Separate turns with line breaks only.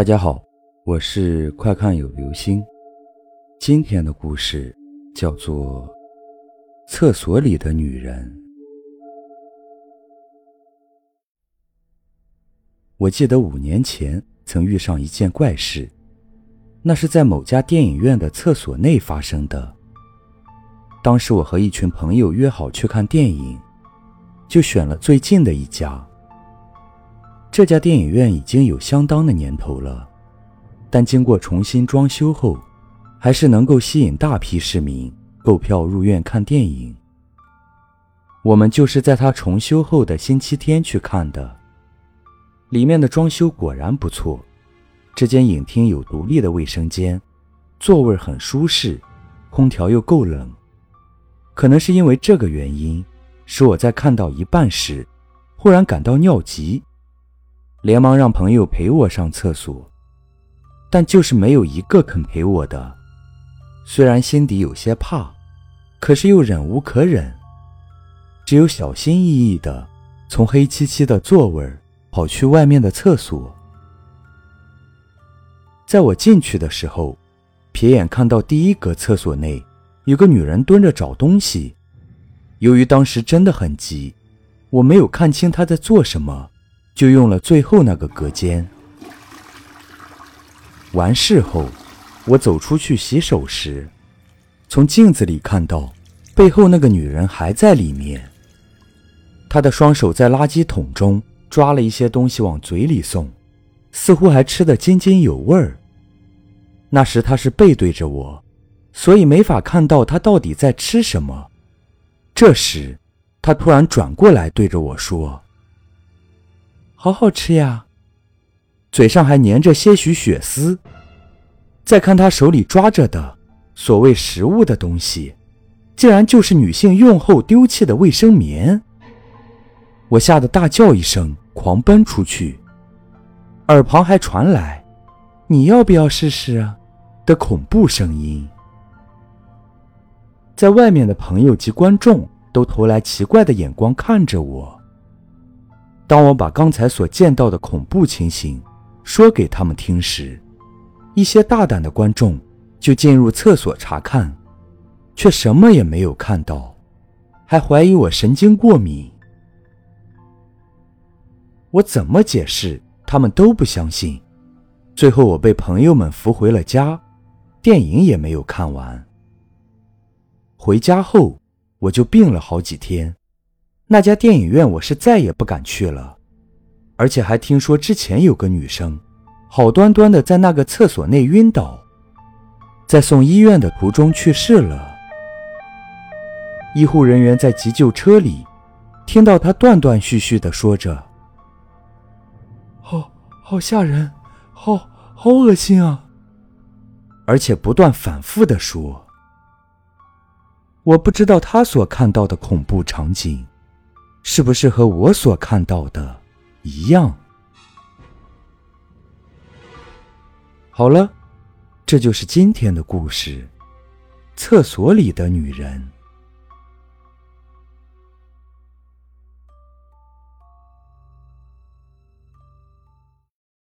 大家好，我是快看有流星。今天的故事叫做《厕所里的女人》。我记得五年前曾遇上一件怪事，那是在某家电影院的厕所内发生的。当时我和一群朋友约好去看电影，就选了最近的一家。这家电影院已经有相当的年头了，但经过重新装修后，还是能够吸引大批市民购票入院看电影。我们就是在它重修后的星期天去看的。里面的装修果然不错，这间影厅有独立的卫生间，座位很舒适，空调又够冷。可能是因为这个原因，使我在看到一半时，忽然感到尿急。连忙让朋友陪我上厕所，但就是没有一个肯陪我的。虽然心底有些怕，可是又忍无可忍，只有小心翼翼的从黑漆漆的座位跑去外面的厕所。在我进去的时候，瞥眼看到第一格厕所内有个女人蹲着找东西。由于当时真的很急，我没有看清她在做什么。就用了最后那个隔间。完事后，我走出去洗手时，从镜子里看到背后那个女人还在里面。她的双手在垃圾桶中抓了一些东西往嘴里送，似乎还吃得津津有味儿。那时她是背对着我，所以没法看到她到底在吃什么。这时，她突然转过来对着我说。好好吃呀，嘴上还粘着些许血丝。再看他手里抓着的所谓食物的东西，竟然就是女性用后丢弃的卫生棉。我吓得大叫一声，狂奔出去，耳旁还传来“你要不要试试啊”的恐怖声音。在外面的朋友及观众都投来奇怪的眼光看着我。当我把刚才所见到的恐怖情形说给他们听时，一些大胆的观众就进入厕所查看，却什么也没有看到，还怀疑我神经过敏。我怎么解释，他们都不相信。最后，我被朋友们扶回了家，电影也没有看完。回家后，我就病了好几天。那家电影院我是再也不敢去了，而且还听说之前有个女生，好端端的在那个厕所内晕倒，在送医院的途中去世了。医护人员在急救车里听到她断断续续的说着：“好好吓人，好好恶心啊！”而且不断反复的说：“我不知道他所看到的恐怖场景。”是不是和我所看到的一样？好了，这就是今天的故事——厕所里的女人。